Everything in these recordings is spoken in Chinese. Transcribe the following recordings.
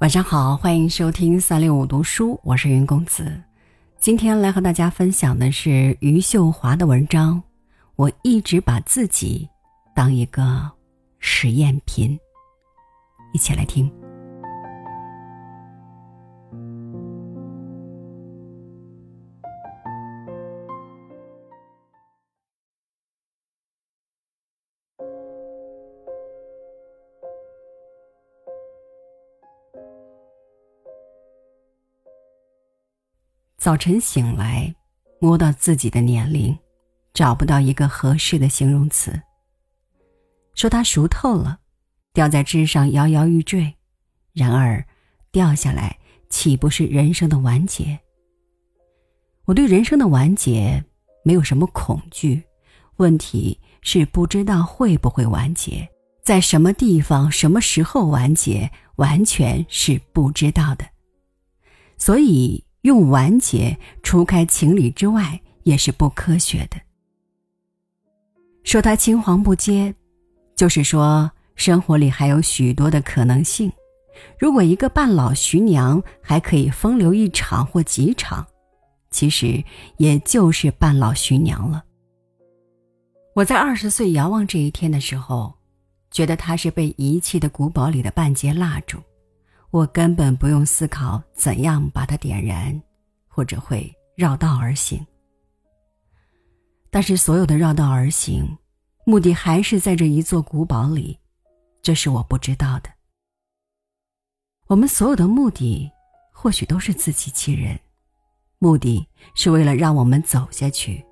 晚上好，欢迎收听三六五读书，我是云公子。今天来和大家分享的是余秀华的文章。我一直把自己当一个实验品，一起来听。早晨醒来，摸到自己的年龄，找不到一个合适的形容词。说它熟透了，掉在枝上摇摇欲坠。然而，掉下来岂不是人生的完结？我对人生的完结没有什么恐惧，问题是不知道会不会完结，在什么地方、什么时候完结，完全是不知道的。所以。用完结除开情理之外，也是不科学的。说他青黄不接，就是说生活里还有许多的可能性。如果一个半老徐娘还可以风流一场或几场，其实也就是半老徐娘了。我在二十岁遥望这一天的时候，觉得他是被遗弃的古堡里的半截蜡烛。我根本不用思考怎样把它点燃，或者会绕道而行。但是所有的绕道而行，目的还是在这一座古堡里，这是我不知道的。我们所有的目的，或许都是自欺欺人，目的是为了让我们走下去，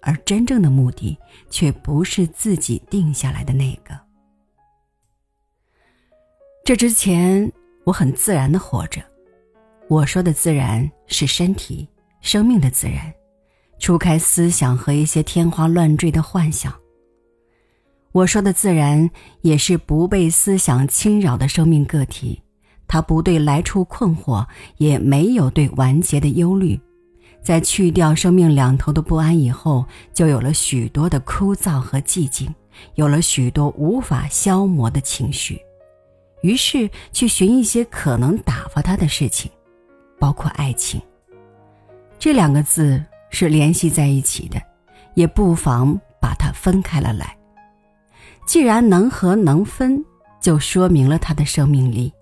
而真正的目的却不是自己定下来的那个。这之前。我很自然的活着，我说的自然是身体、生命的自然，除开思想和一些天花乱坠的幻想。我说的自然也是不被思想侵扰的生命个体，它不对来处困惑，也没有对完结的忧虑，在去掉生命两头的不安以后，就有了许多的枯燥和寂静，有了许多无法消磨的情绪。于是去寻一些可能打发他的事情，包括爱情。这两个字是联系在一起的，也不妨把它分开了来。既然能和能分，就说明了他的生命力。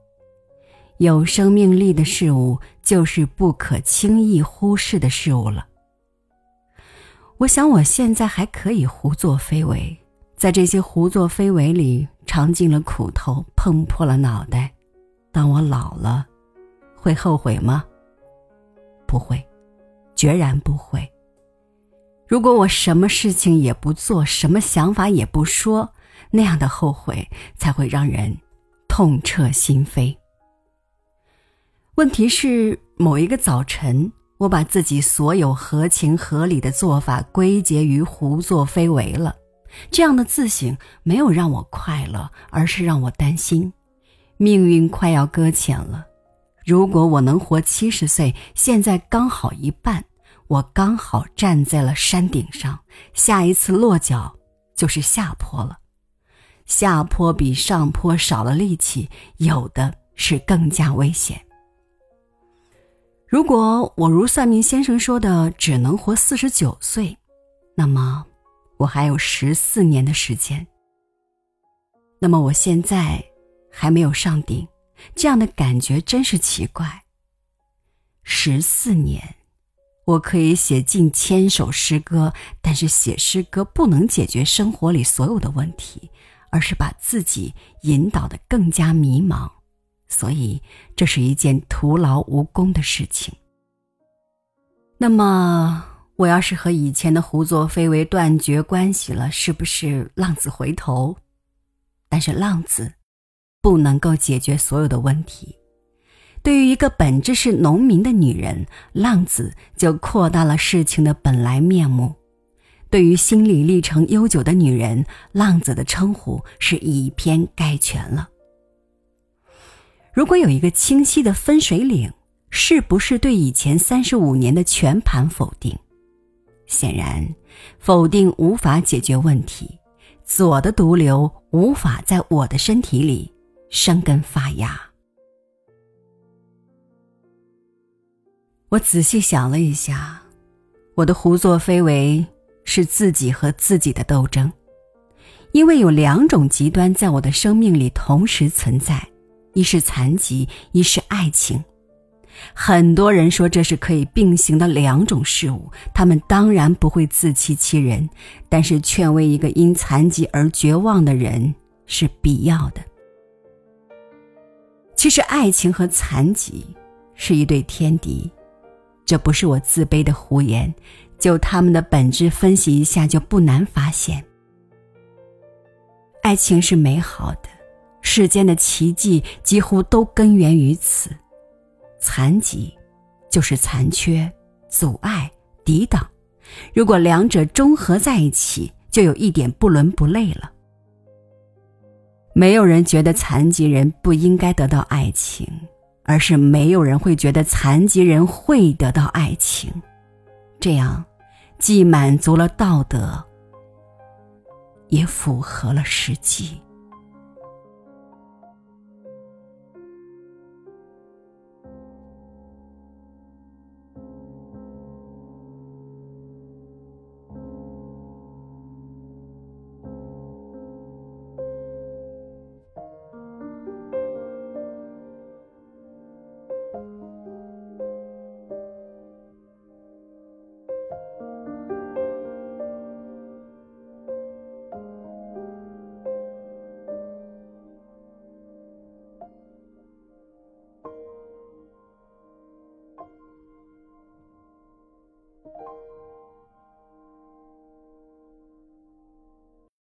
有生命力的事物，就是不可轻易忽视的事物了。我想我现在还可以胡作非为，在这些胡作非为里。尝尽了苦头，碰破了脑袋。当我老了，会后悔吗？不会，决然不会。如果我什么事情也不做，什么想法也不说，那样的后悔才会让人痛彻心扉。问题是，某一个早晨，我把自己所有合情合理的做法归结于胡作非为了。这样的自省没有让我快乐，而是让我担心，命运快要搁浅了。如果我能活七十岁，现在刚好一半，我刚好站在了山顶上，下一次落脚就是下坡了。下坡比上坡少了力气，有的是更加危险。如果我如算命先生说的只能活四十九岁，那么。我还有十四年的时间。那么我现在还没有上顶，这样的感觉真是奇怪。十四年，我可以写近千首诗歌，但是写诗歌不能解决生活里所有的问题，而是把自己引导的更加迷茫，所以这是一件徒劳无功的事情。那么。我要是和以前的胡作非为断绝关系了，是不是浪子回头？但是浪子不能够解决所有的问题。对于一个本质是农民的女人，浪子就扩大了事情的本来面目；对于心理历程悠久的女人，浪子的称呼是以偏概全了。如果有一个清晰的分水岭，是不是对以前三十五年的全盘否定？显然否定无法解决问题左的毒瘤无法在我的身体里生根发芽。我仔细想了一下我的胡作非为是自己和自己的斗争因为有两种极端在我的生命里同时存在一是残疾一是爱情很多人说这是可以并行的两种事物，他们当然不会自欺欺人，但是劝慰一个因残疾而绝望的人是必要的。其实，爱情和残疾是一对天敌。这不是我自卑的胡言，就他们的本质分析一下，就不难发现。爱情是美好的，世间的奇迹几乎都根源于此；残疾，就是残缺、阻碍、抵挡。如果两者中合在一起，就有一点不伦不类了。没有人觉得残疾人不应该得到爱情。而是没有人会觉得残疾人会得到爱情，这样既满足了道德，也符合了实际。